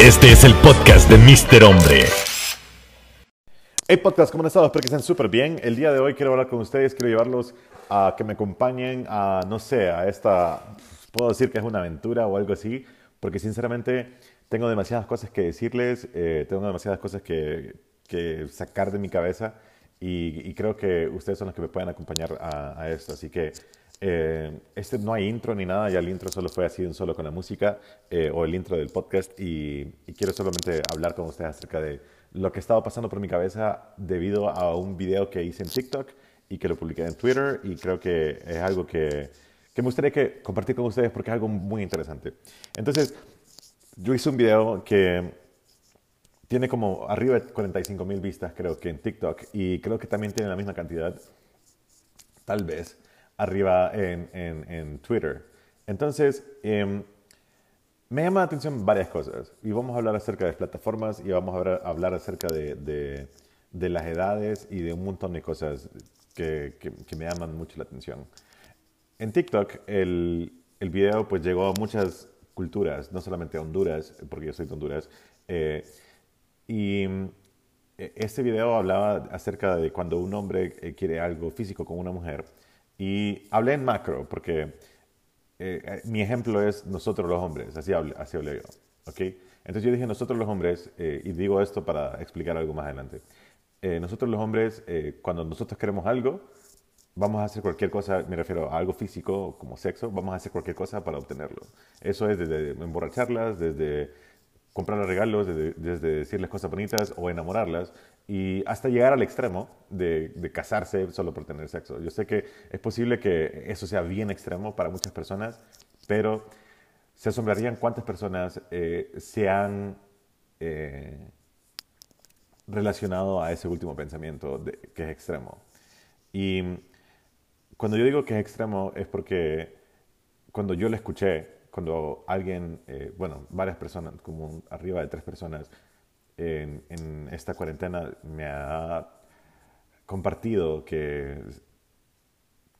Este es el podcast de Mr. Hombre. Hey podcast, ¿cómo han estado? Espero que estén súper bien. El día de hoy quiero hablar con ustedes, quiero llevarlos a que me acompañen a, no sé, a esta, puedo decir que es una aventura o algo así, porque sinceramente tengo demasiadas cosas que decirles, eh, tengo demasiadas cosas que, que, sacar de mi cabeza y, creo que ustedes son los que me pueden acompañar a, a esto. Así que eh, este no hay intro ni nada, ya el intro solo fue así un solo con la música eh, o el intro del podcast y, quiero solamente hablar con ustedes acerca de lo que estaba pasando por mi cabeza debido a un video que hice en TikTok y que lo publiqué en Twitter y creo que es algo que, que me gustaría que compartir con ustedes porque es algo muy interesante. Entonces, yo hice un video que tiene como arriba de 45 mil vistas creo que en TikTok y creo que también tiene la misma cantidad, tal vez, arriba en, en, Twitter. Entonces, em, me llama la atención varias cosas y vamos a hablar acerca de plataformas y vamos a hablar, acerca de, de, las edades y de un montón de cosas que, que, me llaman mucho la atención. En TikTok el, el, video pues llegó a muchas culturas, no solamente a Honduras, porque yo soy de Honduras, eh, y e, este video hablaba acerca de cuando un hombre eh, quiere algo físico con una mujer y hablé en macro, porque eh, eh, mi ejemplo es nosotros los hombres, así hablé, así hablé yo. ¿okay? Entonces yo dije nosotros los hombres, eh, y digo esto para explicar algo más adelante. nosotros los hombres, cuando nosotros queremos algo, vamos a hacer cualquier cosa, me refiero a algo físico como sexo, vamos a hacer cualquier cosa para obtenerlo. Eso es desde emborracharlas, desde comprarles regalos, desde, decirles cosas bonitas o enamorarlas, y hasta llegar al extremo de, casarse solo por tener sexo. Yo sé que es posible que eso sea bien extremo para muchas personas, pero se asombrarían cuántas personas eh, se han eh, relacionado a ese último pensamiento que es extremo. Y cuando yo digo que es extremo es porque cuando yo lo escuché, cuando alguien, eh, bueno, varias personas, como arriba de tres personas, en, esta cuarentena me ha compartido que,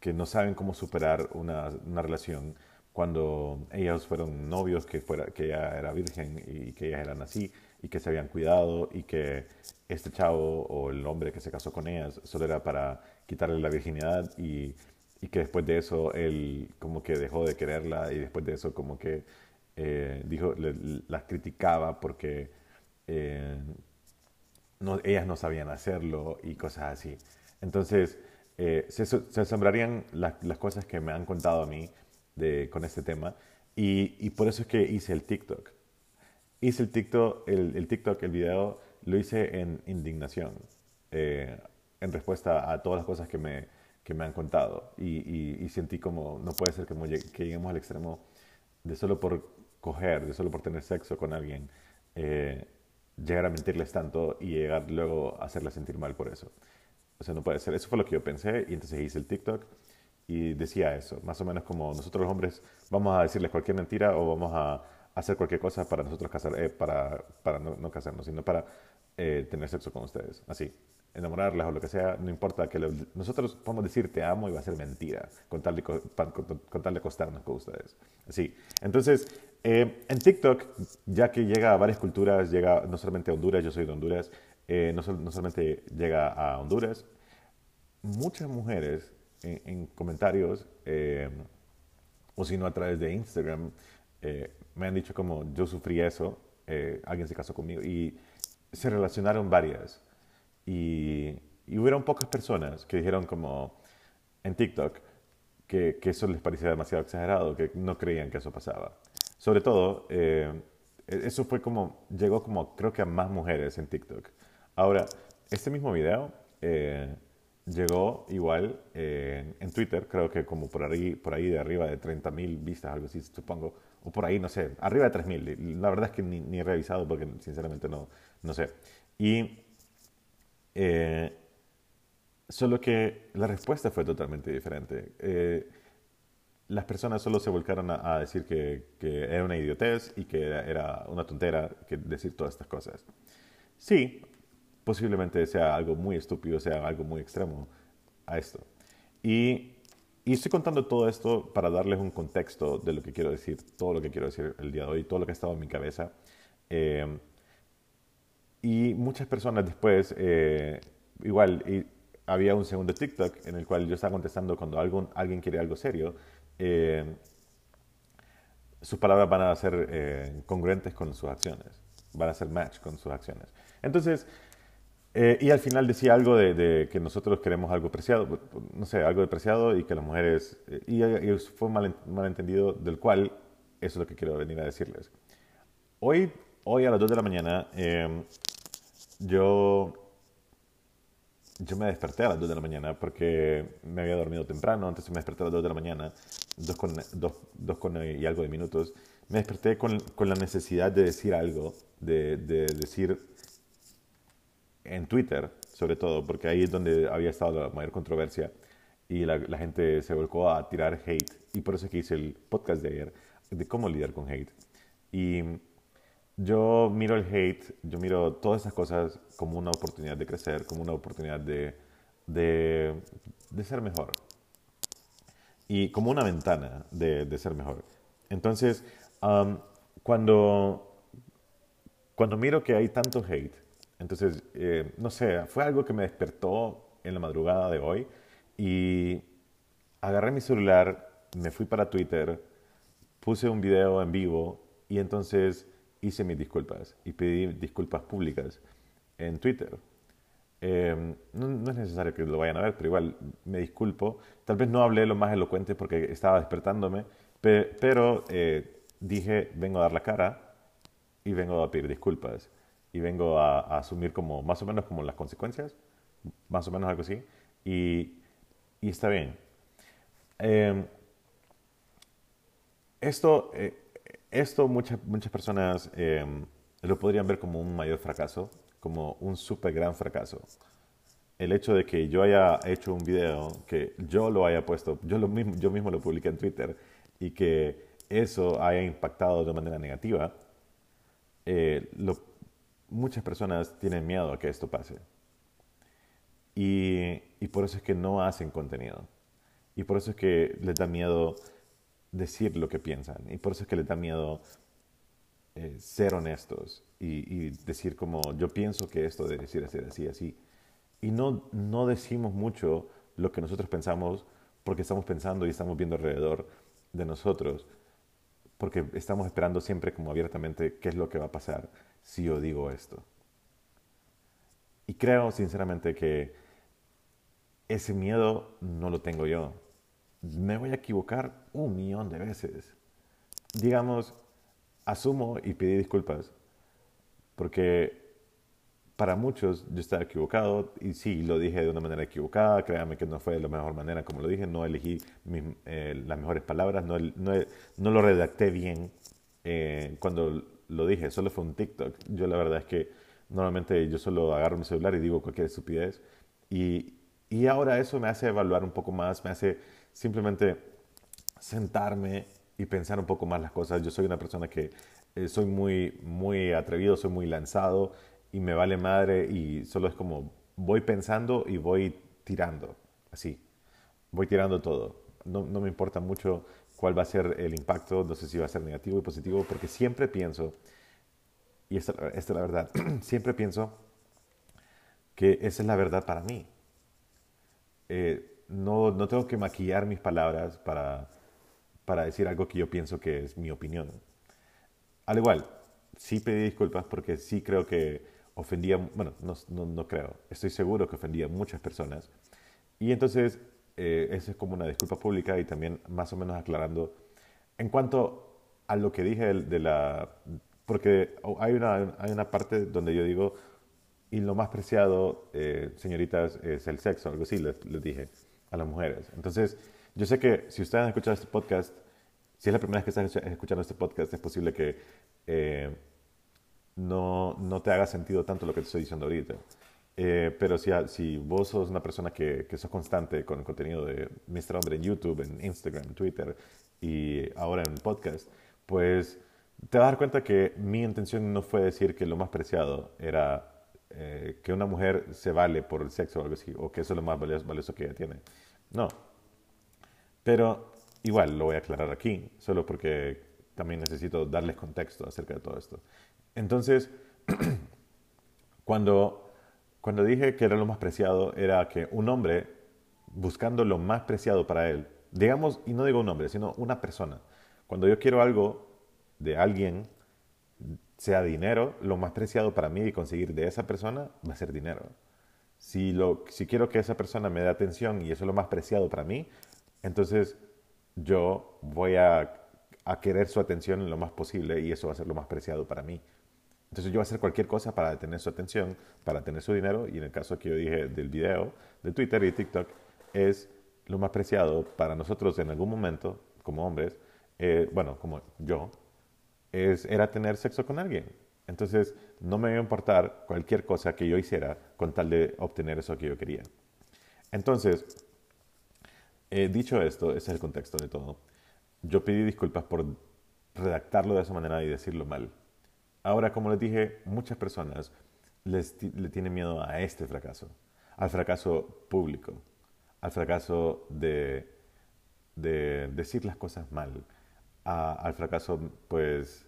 que no saben cómo superar una, una relación cuando ellos fueron novios, que, fuera, que ella era virgen y que ellas eran así y que se habían cuidado y que este chavo o el hombre que se casó con ellas solo era para quitarle la virginidad y, y que después de eso él como que dejó de quererla y después de eso como que eh, dijo, las criticaba porque eh, no, ellas no sabían hacerlo y cosas así. Entonces, eh, se, se, asombrarían las cosas que me han contado a mí de, con este tema y, por eso es que hice el TikTok. Hice el TikTok, el, el TikTok, el video, lo hice en indignación, en respuesta a todas las cosas que me, que me han contado y, y, sentí como, no puede ser que, que, lleguemos al extremo de solo por coger, de solo por tener sexo con alguien, eh, llegar a mentirles tanto y llegar luego a hacerles sentir mal por eso. O sea, no puede ser. Eso fue lo que yo pensé y entonces hice el TikTok y decía eso, más o menos como nosotros los hombres vamos a decirles cualquier mentira o vamos a hacer cualquier cosa para nosotros casar, eh, para, para no, casarnos, sino para eh, tener sexo con ustedes, así enamorarlas o lo que sea, no importa que nosotros podemos decir te amo y va a ser mentira con tal de, con, tal de acostarnos con ustedes. Así. Entonces, eh, en TikTok, ya que llega a varias culturas, llega no solamente a Honduras, yo soy de Honduras, eh, no, no, solamente llega a Honduras, muchas mujeres en, comentarios, eh, o si no a través de Instagram, me han dicho como yo sufrí eso, alguien se casó conmigo y se relacionaron varias. Y, y hubieron pocas personas que dijeron como en TikTok que, que, eso les parecía demasiado exagerado, que no creían que eso pasaba. Sobre todo, eh, eso fue como, llegó como creo que a más mujeres en TikTok. Ahora, este mismo video eh, llegó igual eh, en Twitter, creo que como por ahí, por ahí de arriba de 30.000 vistas, algo así, supongo, o por ahí, no sé, arriba de 3.000. La verdad es que ni, ni, he revisado porque sinceramente no, no sé. Y eh, solo que la respuesta fue totalmente diferente. Eh, las personas solo se volcaron a, decir que, era una idiotez y que era, una tontera que decir todas estas cosas. Sí, posiblemente sea algo muy estúpido, sea algo muy extremo a esto. Y, y, estoy contando todo esto para darles un contexto de lo que quiero decir, todo lo que quiero decir el día de hoy, todo lo que ha estado en mi cabeza Eh, y muchas personas después, eh, igual, y había un segundo TikTok en el cual yo estaba contestando cuando algún, alguien quiere algo serio, eh, sus palabras van a ser eh, congruentes con sus acciones, van a ser match con sus acciones. Entonces, eh, y al final decía algo de, de, que nosotros queremos algo preciado, no sé, algo de preciado y que las mujeres, eh, y, y, fue un mal, malentendido del cual eso es lo que quiero venir a decirles. Hoy, hoy a las 2 de la mañana, eh, yo, yo me desperté a las 2 de la mañana porque me había dormido temprano, entonces me desperté a las 2 de la mañana, 2 con, dos, dos con y algo de minutos. Me desperté con, con la necesidad de decir algo, de, de decir en Twitter, sobre todo, porque ahí es donde había estado la mayor controversia y la, la, gente se volcó a tirar hate. Y por eso es que hice el podcast de ayer de cómo lidiar con hate. Y yo miro el hate, yo miro todas esas cosas como una oportunidad de crecer, como una oportunidad de, de, ser mejor. Y como una ventana de, de ser mejor. Entonces, um, cuando, cuando miro que hay tanto hate, entonces, eh, no sé, fue algo que me despertó en la madrugada de hoy y agarré mi celular, me fui para Twitter, puse un video en vivo y entonces hice mis disculpas y pedí disculpas públicas en Twitter. Eh, no, no, es necesario que lo vayan a ver, pero igual me disculpo. Tal vez no hablé lo más elocuente porque estaba despertándome, pe pero eh, dije, vengo a dar la cara y vengo a pedir disculpas y vengo a, a, asumir como más o menos como las consecuencias, más o menos algo así, y, y está bien. Eh, esto, eh, esto muchas, muchas personas eh, lo podrían ver como un mayor fracaso, como un súper gran fracaso. El hecho de que yo haya hecho un video, que yo lo haya puesto, yo, lo mismo, yo mismo lo publiqué en Twitter y que eso haya impactado de manera negativa, eh, muchas personas tienen miedo a que esto pase. Y, y, por eso es que no hacen contenido. Y por eso es que les da miedo decir lo que piensan. Y por eso es que les da miedo eh, ser honestos y, y, decir como yo pienso que esto debe decir así, así, así. Y no, no decimos mucho lo que nosotros pensamos porque estamos pensando y estamos viendo alrededor de nosotros. Porque estamos esperando siempre como abiertamente qué es lo que va a pasar si yo digo esto. Y creo sinceramente que ese miedo no lo tengo yo. Me voy a equivocar un millón de veces. Digamos, asumo y pedí disculpas, porque para muchos yo estaba equivocado y sí, lo dije de una manera equivocada, créanme que no fue de la mejor manera como lo dije, no elegí eh, las mejores palabras, no, no, no, lo redacté bien eh, cuando lo dije, solo fue un TikTok. Yo la verdad es que normalmente yo solo agarro mi celular y digo cualquier estupidez. Y, y ahora eso me hace evaluar un poco más, me hace simplemente sentarme y pensar un poco más las cosas. Yo soy una persona que eh, soy muy, muy atrevido, soy muy lanzado y me vale madre y solo es como voy pensando y voy tirando, así. Voy tirando todo. No, no me importa mucho cuál va a ser el impacto, no sé si va a ser negativo y positivo, porque siempre pienso, y esta, esta es la verdad, siempre pienso que esa es la verdad para mí. Eh, no, no tengo que maquillar mis palabras para, para decir algo que yo pienso que es mi opinión. Al igual, sí pedí disculpas porque sí creo que ofendía, bueno, no, no, no creo, estoy seguro que ofendía a muchas personas. Y entonces eh, es como una disculpa pública y también más o menos aclarando en cuanto a lo que dije de la... Porque hay una, hay una parte donde yo digo, y lo más preciado, eh, señoritas, es el sexo, algo así les, les, dije a las mujeres. Entonces, yo sé que si ustedes han escuchado este podcast, si es la primera vez que están escuchando este podcast, es posible que eh, no, no te haga sentido tanto lo que te estoy diciendo ahorita. Eh, pero si, si, vos sos una persona que, que sos constante con el contenido de Mr. Hombre en YouTube, en Instagram, en Twitter y ahora en podcast, pues te vas a dar cuenta que mi intención no fue decir que lo más preciado era eh, que una mujer se vale por el sexo o algo así, o que eso es lo más valioso, valioso que ella tiene. No. Pero igual lo voy a aclarar aquí, solo porque también necesito darles contexto acerca de todo esto. Entonces, cuando, cuando dije que era lo más preciado, era que un hombre, buscando lo más preciado para él, digamos, y no digo un hombre, sino una persona, cuando yo quiero algo de alguien, sea dinero, lo más preciado para mí y conseguir de esa persona va a ser dinero. Si, lo, si quiero que esa persona me dé atención y eso es lo más preciado para mí, entonces yo voy a, querer su atención en lo más posible y eso va a ser lo más preciado para mí. Entonces yo voy a hacer cualquier cosa para tener su atención, para tener su dinero, y en el caso que yo dije del video, de Twitter y TikTok, es lo más preciado para nosotros en algún momento, como hombres, eh, bueno, como yo, es, era tener sexo con alguien. Entonces no me iba a importar cualquier cosa que yo hiciera con tal de obtener eso que yo quería. Entonces, eh, dicho esto, ese es el contexto de todo. Yo pedí disculpas por redactarlo de esa manera y decirlo mal. Ahora, como les dije, muchas personas les le tienen miedo a este fracaso, al fracaso público, al fracaso de, de decir las cosas mal, al fracaso, pues,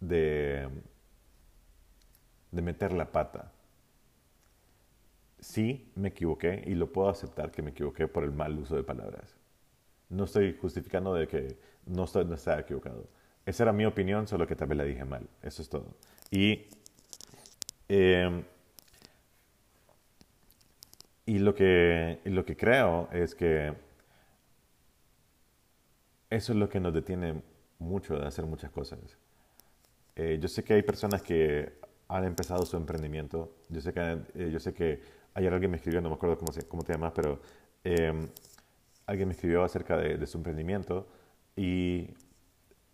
de, de meter la pata. Sí, me equivoqué y lo puedo aceptar que me equivoqué por el mal uso de palabras. No estoy justificando de que no, estoy, no estaba equivocado. Esa era mi opinión, solo que tal vez la dije mal. Eso es todo. Y, em, y, lo, que, lo que creo es que eso es lo que nos detiene mucho de hacer muchas cosas. Eh, yo sé que hay personas que han empezado su emprendimiento. Yo sé que, eh, yo sé que ayer alguien me escribió, no me acuerdo cómo, cómo te llamas, pero em, alguien me escribió acerca de, de su emprendimiento y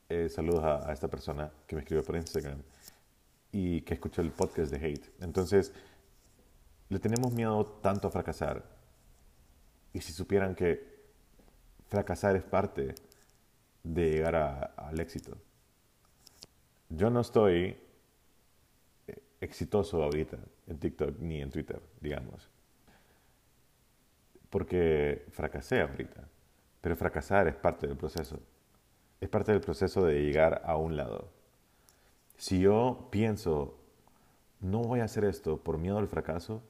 eh, saludos a, esta persona que me escribió por Instagram y que escuchó el podcast de Hate. Entonces, le tenemos miedo tanto a fracasar. Y si supieran que fracasar es parte de llegar al éxito. Yo no estoy eh, exitoso ahorita en TikTok ni en Twitter, digamos. Porque fracasé ahorita. Pero fracasar es parte del proceso es parte del proceso de llegar a un lado. Si yo pienso, no voy a hacer esto por miedo al fracaso,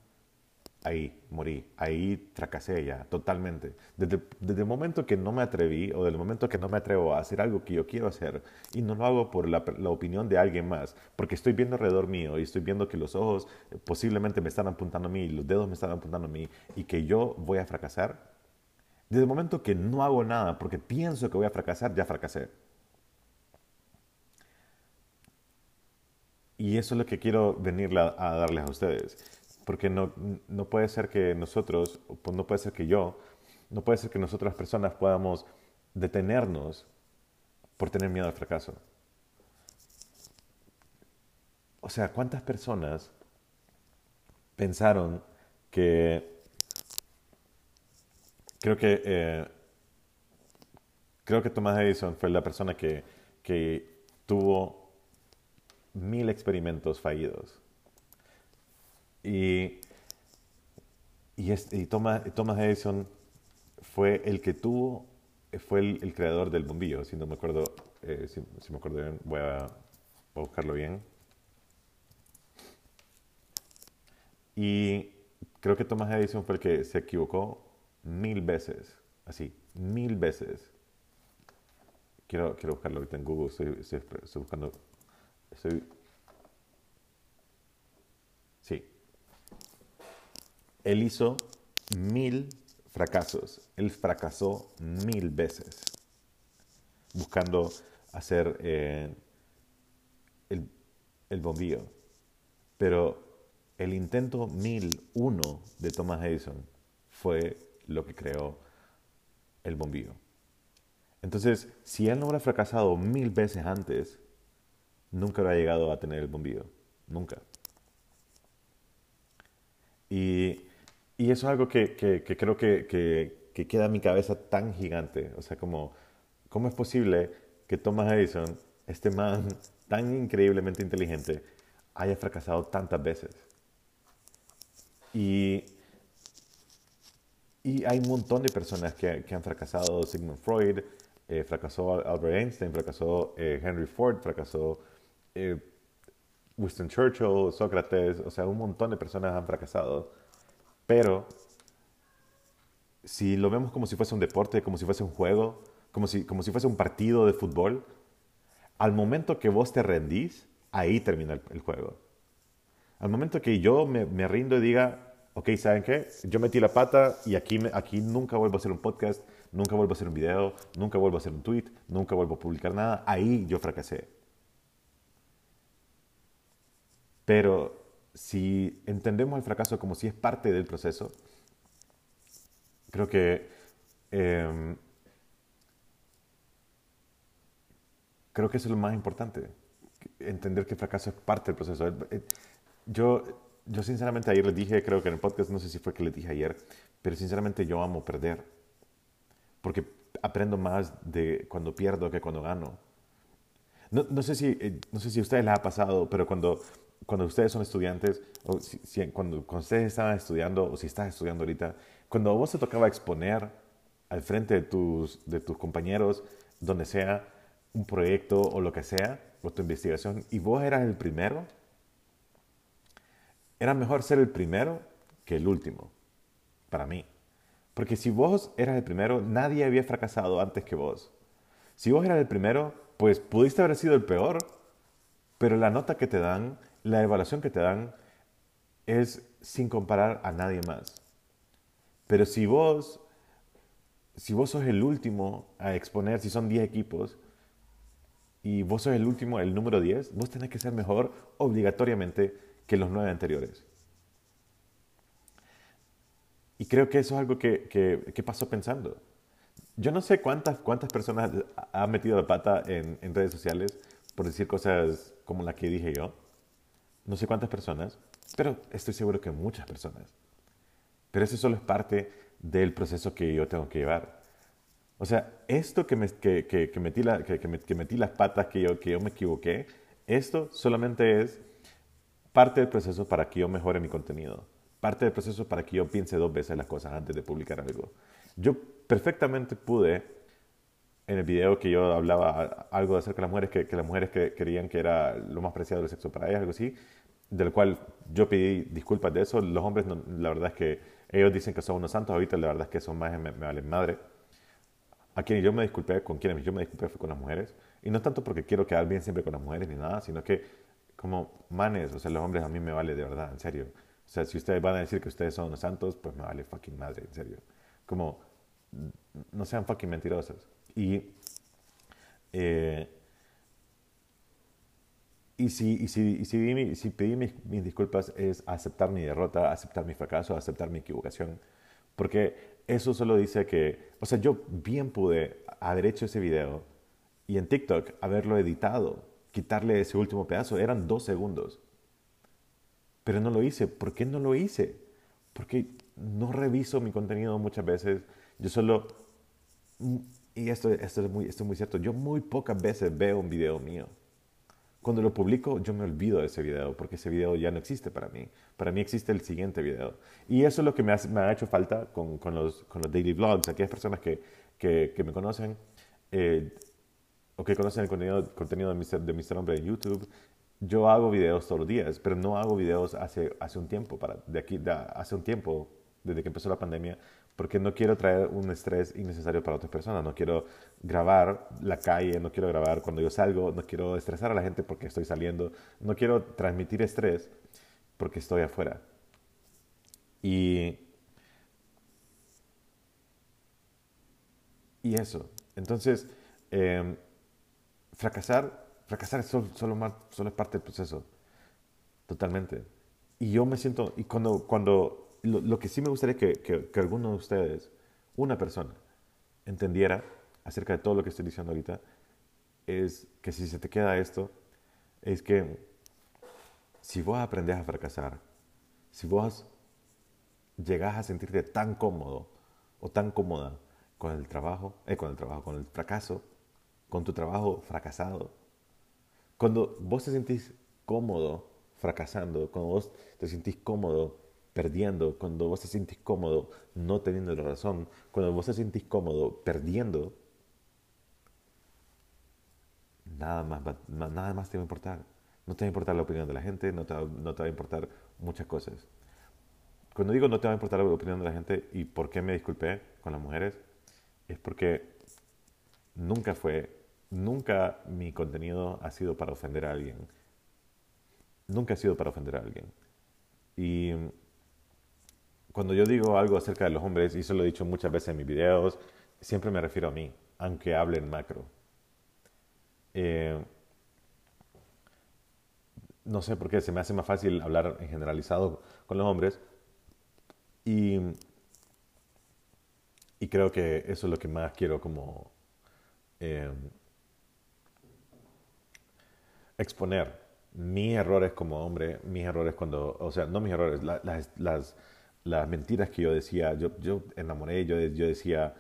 ahí morí, ahí fracasé ya, totalmente. Desde, el momento que no me atreví o del momento que no me atrevo a hacer algo que yo quiero hacer y no lo hago por la, opinión de alguien más, porque estoy viendo alrededor mío y estoy viendo que los ojos posiblemente me están apuntando a mí, los dedos me están apuntando a mí y que yo voy a fracasar, desde el momento que no hago nada porque pienso que voy a fracasar, ya fracasé. Y eso es lo que quiero venir a, darles a ustedes. Porque no, no puede ser que nosotros, pues no puede ser que yo, no puede ser que nosotras personas podamos detenernos por tener miedo al fracaso. O sea, ¿cuántas personas pensaron que Creo que, eh, creo que Thomas Edison fue la persona que, que tuvo mil experimentos fallidos. Y, y, y Thomas, Thomas, Edison fue el que tuvo, fue el, creador del bombillo, si no me acuerdo, eh, si, me acuerdo bien, voy a, voy a buscarlo bien. Y creo que Thomas Edison fue el que se equivocó mil veces, así, mil veces. Quiero, quiero buscarlo ahorita en Google, estoy, estoy, buscando, estoy, sí. Él hizo mil fracasos, él fracasó mil veces buscando hacer eh, el, el bombillo. Pero el intento mil uno de Thomas Edison fue lo que creó el bombillo. Entonces, si él no hubiera fracasado mil veces antes, nunca hubiera llegado a tener el bombillo. Nunca. Y, y eso es algo que, que, creo que, que, queda en mi cabeza tan gigante. O sea, como, ¿cómo es posible que Thomas Edison, este man tan increíblemente inteligente, haya fracasado tantas veces? Y y hay un montón de personas que, han fracasado. Sigmund Freud, eh, fracasó Albert Einstein, fracasó eh, Henry Ford, fracasó... Eh, Winston Churchill, Sócrates, o sea, un montón de personas han fracasado. Pero si lo vemos como si fuese un deporte, como si fuese un juego, como si, como si fuese un partido de fútbol, al momento que vos te rendís, ahí termina el, juego. Al momento que yo me, me, rindo y diga, ok, ¿saben qué? Yo metí la pata y aquí, aquí nunca vuelvo a hacer un podcast, nunca vuelvo a hacer un video, nunca vuelvo a hacer un tweet, nunca vuelvo a publicar nada, ahí yo fracasé. Pero si entendemos el fracaso como si es parte del proceso, creo que em, creo que eso es lo más importante, entender que el fracaso es parte del proceso. Yo, yo sinceramente ayer les dije, creo que en el podcast, no sé si fue que les dije ayer, pero sinceramente yo amo perder, porque aprendo más de cuando pierdo que cuando gano. No, no sé, si, eh, no sé si a ustedes les ha pasado, pero cuando cuando ustedes son estudiantes, o si, cuando, cuando, ustedes estaban estudiando, o si estás estudiando ahorita, cuando a vos te tocaba exponer al frente de tus, de tus compañeros, donde sea, un proyecto o lo que sea, o tu investigación, y vos eras el primero, era mejor ser el primero que el último, para mí. Porque si vos eras el primero, nadie había fracasado antes que vos. Si vos eras el primero, pues pudiste haber sido el peor, pero la nota que te dan la evaluación que te dan es sin comparar a nadie más. Pero si vos, si vos sos el último a exponer, si son 10 equipos, y vos sos el último, el número 10, vos tenés que ser mejor obligatoriamente que los nueve anteriores. Y creo que eso es algo que, que, pasó pensando. Yo no sé cuántas, cuántas personas han metido la pata en, en redes sociales por decir cosas como la que dije yo no sé cuántas personas, pero estoy seguro que muchas personas. Pero eso solo es parte del proceso que yo tengo que llevar. O sea, esto que, me, que, metí, la, que, metí las patas, que yo, que yo me equivoqué, esto solamente es parte del proceso para que yo mejore mi contenido. Parte del proceso para que yo piense dos veces las cosas antes de publicar algo. Yo perfectamente pude, en el video que yo hablaba algo acerca de las mujeres, que, que las mujeres que querían que era lo más preciado del sexo para ellas, algo así, del cual yo pedí disculpas de eso. Los hombres, la verdad es que ellos dicen que son unos santos, ahorita la verdad es que son más, me, valen madre. A quienes yo me disculpé, con quienes yo me disculpé fue con las mujeres. Y no tanto porque quiero quedar bien siempre con las mujeres ni nada, sino que como manes, o sea, los hombres a mí me vale de verdad, en serio. O sea, si ustedes van a decir que ustedes son unos santos, pues me vale fucking madre, en serio. Como, no sean fucking mentirosos. Y eh, y si, y si, y si, si pedí mis, mis, disculpas es aceptar mi derrota, aceptar mi fracaso, aceptar mi equivocación. Porque eso solo dice que, o sea, yo bien pude haber hecho ese video y en TikTok haberlo editado, quitarle ese último pedazo, eran dos segundos. Pero no lo hice. ¿Por qué no lo hice? Porque no reviso mi contenido muchas veces. Yo solo, y esto, esto, es muy, esto es muy cierto, yo muy pocas veces veo un video mío cuando lo publico yo me olvido de ese video porque ese video ya no existe para mí. Para mí existe el siguiente video. Y eso es lo que me, ha, hecho falta con, con, los, con, los, daily vlogs. Aquellas personas que, que, que me conocen eh, o que conocen el contenido, contenido de, Mr., de Mr. Hombre en YouTube, yo hago videos todos los días, pero no hago videos hace, hace un tiempo, para, de aquí, hace un tiempo, desde que empezó la pandemia, porque no quiero traer un estrés innecesario para otras personas. No quiero grabar la calle, no quiero grabar cuando yo salgo, no quiero estresar a la gente porque estoy saliendo, no quiero transmitir estrés porque estoy afuera. Y, y eso. Entonces, em, fracasar, fracasar es solo, solo, es parte del proceso. Totalmente. Y yo me siento, y cuando, cuando lo, que sí me gustaría que, que, alguno de ustedes, una persona, entendiera acerca de todo lo que estoy diciendo ahorita, es que si se te queda esto, es que si vos aprendes a fracasar, si vos llegás a sentirte tan cómodo o tan cómoda con el trabajo, eh, con el trabajo, con el fracaso, con tu trabajo fracasado, cuando vos te sentís cómodo fracasando, cuando vos te sentís cómodo perdiendo, cuando vos te sientes cómodo no teniendo la razón, cuando vos te sientes cómodo perdiendo, nada más, nada más te va a importar. No te va a importar la opinión de la gente, no te, va, no te va a importar muchas cosas. Cuando digo no te va a importar la opinión de la gente y por qué me disculpé con las mujeres, es porque nunca fue, nunca mi contenido ha sido para ofender a alguien. Nunca ha sido para ofender a alguien. Y cuando yo digo algo acerca de los hombres, y eso lo he dicho muchas veces en mis videos, siempre me refiero a mí, aunque hable en macro. Eh, no sé por qué, se me hace más fácil hablar en generalizado con los hombres. Y, creo que eso es lo que más quiero como eh, exponer. Mis errores como hombre, mis errores cuando, o sea, no mis errores, las, las, mentiras que yo decía, yo, yo enamoré, yo, yo decía,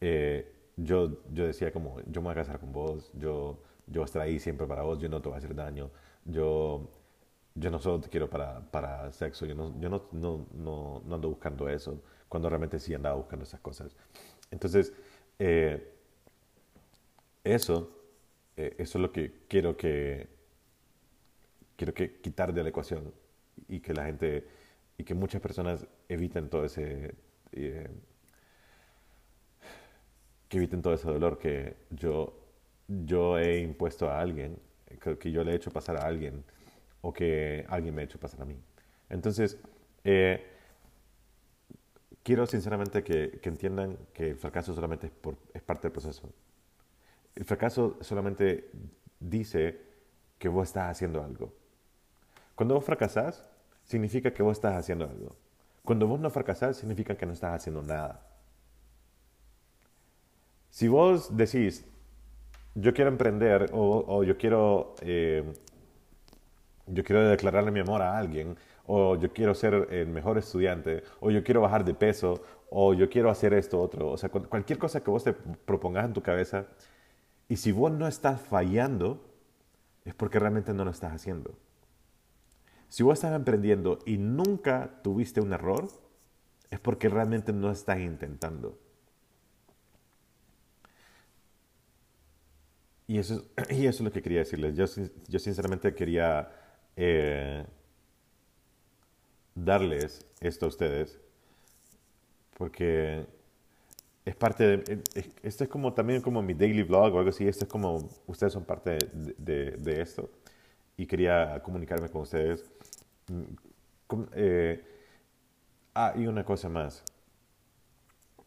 eh, yo, yo decía como, yo me voy a casar con vos, yo, yo voy a estar ahí siempre para vos, yo no te voy a hacer daño, yo, yo no solo te quiero para, para sexo, yo, no, yo no, no, no, ando buscando eso, cuando realmente sí andaba buscando esas cosas. Entonces, eh, eso, eh, eso es lo que quiero que, quiero que quitar de la ecuación y que la gente, y que muchas personas eviten todo ese... Eh, que eviten todo ese dolor que yo, yo he impuesto a alguien, que, yo le he hecho pasar a alguien o que alguien me ha hecho pasar a mí. Entonces, eh, quiero sinceramente que, que, entiendan que el fracaso solamente es, por, es parte del proceso. El fracaso solamente dice que vos estás haciendo algo. Cuando vos fracasás, significa que vos estás haciendo algo. Cuando vos no fracasás, significa que no estás haciendo nada. Si vos decís, yo quiero emprender o, yo quiero eh, yo quiero declararle mi amor a alguien, o yo quiero ser el mejor estudiante, o yo quiero bajar de peso, o yo quiero hacer esto otro. O sea, cualquier cosa que vos te propongas en tu cabeza, y si vos no estás fallando, es porque realmente no lo estás haciendo. Si vos estás emprendiendo y nunca tuviste un error, es porque realmente no estás intentando. Y eso, y eso es lo que quería decirles. Yo, yo sinceramente quería eh, darles esto a ustedes porque es parte de... Esto es como también como mi daily vlog o algo así. Esto es como... Ustedes son parte de, de, esto. Y quería comunicarme con ustedes. Mm, eh, ah, y una cosa más.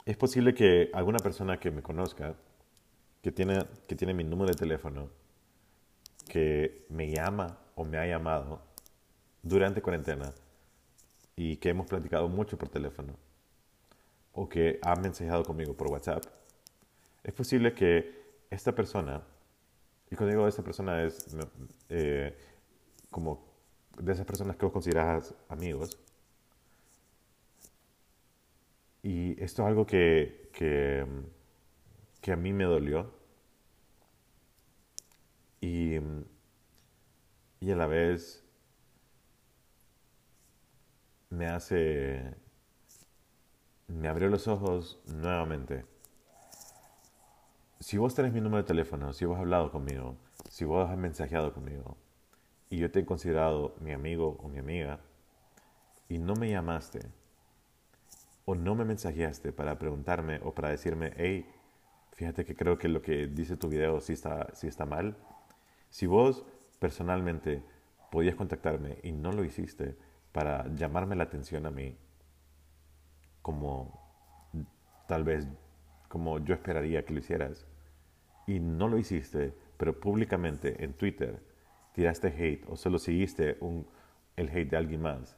Es posible que alguna persona que me conozca que tiene, que tiene mi número de teléfono, que me llama o me ha llamado durante cuarentena y que hemos platicado mucho por teléfono o que ha mensajado conmigo por WhatsApp, es posible que esta persona, y cuando digo esta persona es eh, como de esas personas que vos consideras amigos, y esto es algo que, que que a mí me dolió y, y a la vez me hace, me abrió los ojos nuevamente. Si vos tenés mi número de teléfono, si vos has hablado conmigo, si vos has mensajeado conmigo y yo te he considerado mi amigo o mi amiga y no me llamaste o no me mensajeaste para preguntarme o para decirme, hey, fíjate que creo que lo que dice tu video sí está, sí está mal. Si vos personalmente podías contactarme y no lo hiciste para llamarme la atención a mí, como tal vez como yo esperaría que lo hicieras, y no lo hiciste, pero públicamente en Twitter tiraste hate o solo seguiste un, el hate de alguien más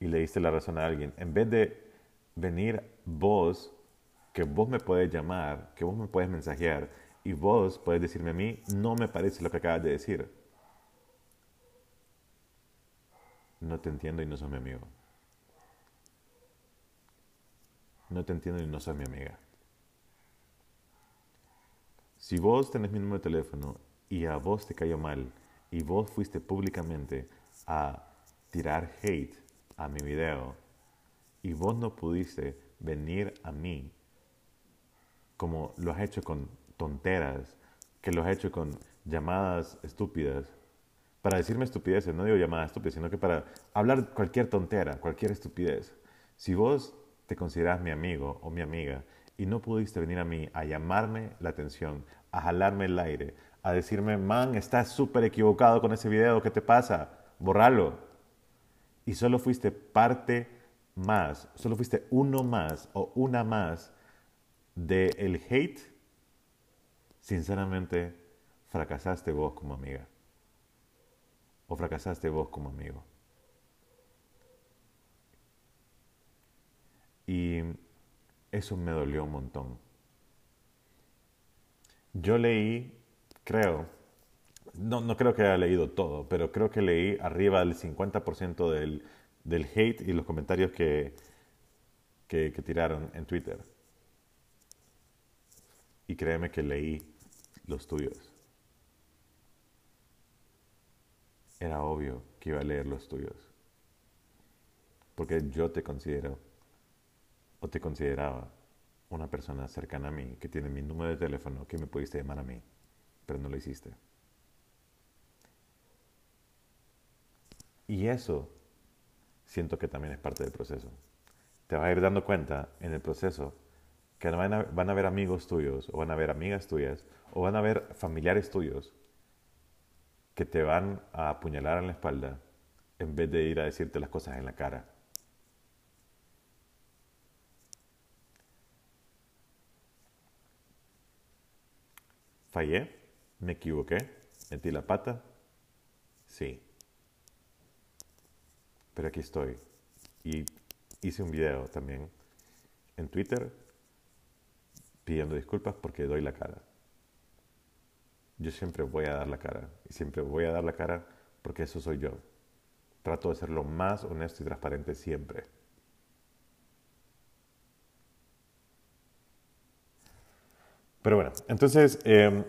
y le diste la razón a alguien, en vez de venir vos que vos me puedes llamar, que vos me puedes mensajear y vos puedes decirme a mí, no me parece lo que acabas de decir. No te entiendo y no sos mi amigo. No te entiendo y no sos mi amiga. Si vos tenés mi número de teléfono y a vos te cayó mal y vos fuiste públicamente a tirar hate a mi video y vos no pudiste venir a mí como lo has hecho con tonteras, que lo has hecho con llamadas estúpidas, para decirme estupideces, no digo llamadas estúpidas, sino que para hablar cualquier tontera, cualquier estupidez. Si vos te consideras mi amigo o mi amiga y no pudiste venir a mí a llamarme la atención, a jalarme el aire, a decirme, man, estás súper equivocado con ese video, ¿qué te pasa? Borralo. Y solo fuiste parte más, solo fuiste uno más o una más del el hate, sinceramente fracasaste vos como amiga. O fracasaste vos como amigo. Y eso me dolió un montón. Yo leí, creo, no, no creo que haya leído todo, pero creo que leí arriba del 50% del, del hate y los comentarios que, que, que tiraron en Twitter. Y créeme que leí los tuyos. Era obvio que iba a leer los tuyos. Porque yo te considero, o te consideraba, una persona cercana a mí, que tiene mi número de teléfono, que me pudiste llamar a mí, pero no lo hiciste. Y eso siento que también es parte del proceso. Te vas a ir dando cuenta en el proceso que van a, van haber amigos tuyos, o van a haber amigas tuyas, o van a haber familiares tuyos que te van a apuñalar en la espalda en vez de ir a decirte las cosas en la cara. Fallé, me equivoqué, metí la pata, sí. Pero aquí estoy. Y hice un video también en Twitter pidiendo disculpas porque doy la cara. Yo siempre voy a dar la cara. Y siempre voy a dar la cara porque eso soy yo. Trato de ser lo más honesto y transparente siempre. Pero bueno, entonces em,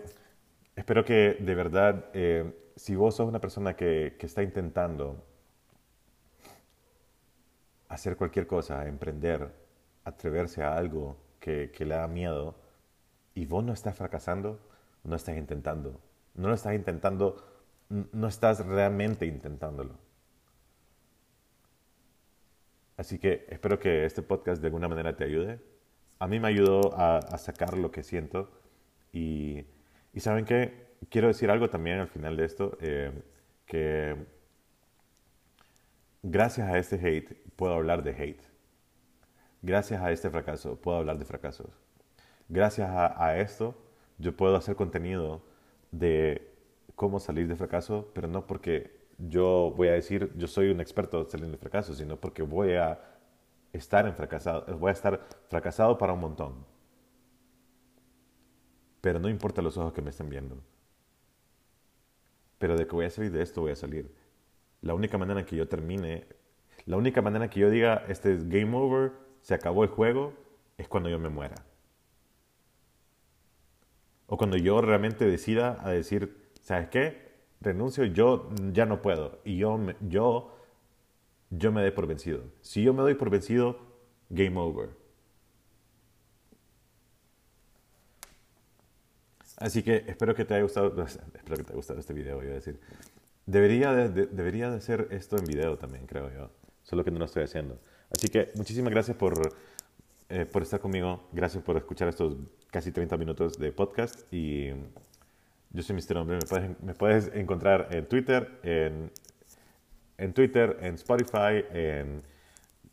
espero que de verdad, em, si vos sos una persona que, que está intentando hacer cualquier cosa, emprender, atreverse a algo que, que, le da miedo y vos no estás fracasando, no estás intentando. No lo estás intentando, no estás realmente intentándolo. Así que espero que este podcast de alguna manera te ayude. A mí me ayudó a, a sacar lo que siento y, y, saben qué, quiero decir algo también al final de esto, eh, que gracias a este hate puedo hablar de hate. Gracias a este fracaso puedo hablar de fracasos. Gracias a, esto yo puedo hacer contenido de cómo salir de fracaso, pero no porque yo voy a decir yo soy un experto saliendo de fracaso, sino porque voy a estar fracasado, voy a estar fracasado para un montón. Pero no importa los ojos que me estén viendo. Pero de que voy a salir de esto, voy a salir. La única manera en que yo termine, la única manera que yo diga, este es game over, se acabó el juego, es cuando yo me muera. O cuando yo realmente decida a decir, ¿sabes qué? Renuncio, yo ya no puedo. Y yo, yo, yo me dé por vencido. Si yo me doy por vencido, game over. Así que espero que te haya gustado, espero que te haya gustado este video, voy a decir. Debería de, de, debería de hacer esto en video también, creo yo. Solo que no lo estoy haciendo. Así que muchísimas gracias por eh, por estar conmigo. Gracias por escuchar estos casi 30 minutos de podcast. Y yo soy Mr. Hombre. Me puedes, me puedes encontrar en Twitter, en, en Twitter, en Spotify, en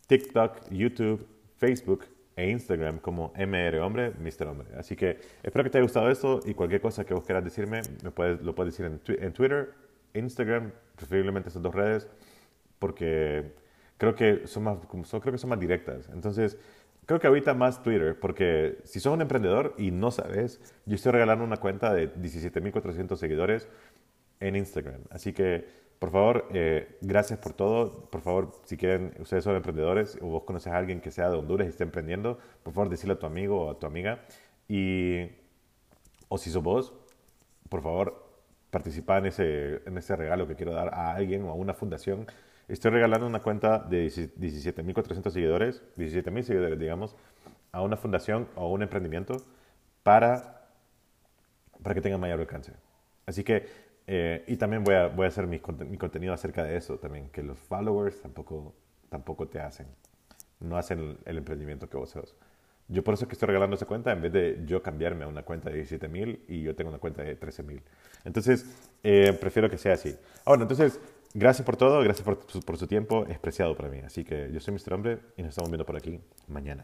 TikTok, YouTube, Facebook e Instagram como MR Hombre, Mr. Hombre. Así que espero que te haya gustado esto y cualquier cosa que vos quieras decirme, me puedes, lo puedes decir en, Twitter, Instagram, preferiblemente estas dos redes, porque creo que son más, creo que son más directas. Entonces, Creo que ahorita más Twitter, porque si sos un emprendedor y no sabes, yo estoy regalando una cuenta de 17.400 seguidores en Instagram. Así que, por favor, eh, gracias por todo. Por favor, si quieren, ustedes son emprendedores o vos conoces a alguien que sea de Honduras y esté emprendiendo, por favor, decirle a tu amigo o a tu amiga. Y, o si sos vos, por favor, participa en ese, en ese regalo que quiero dar a alguien o a una fundación Estoy regalando una cuenta de 17.400 seguidores, 17.000 seguidores, digamos, a una fundación o a un emprendimiento para, para que tenga mayor alcance. Así que Eh, y también voy a, voy a hacer mi, mi, contenido acerca de eso también, que los followers tampoco, tampoco te hacen, no hacen el, el emprendimiento que vos sos. Yo por eso es que estoy regalando esa cuenta en vez de yo cambiarme a una cuenta de 17 mil y yo tengo una cuenta de 13 mil. Entonces, eh, prefiero que sea así. Bueno, entonces, gracias por todo, gracias por, por, su tiempo, es preciado para mí. Así que yo soy Mr. Hombre y nos estamos viendo por aquí mañana.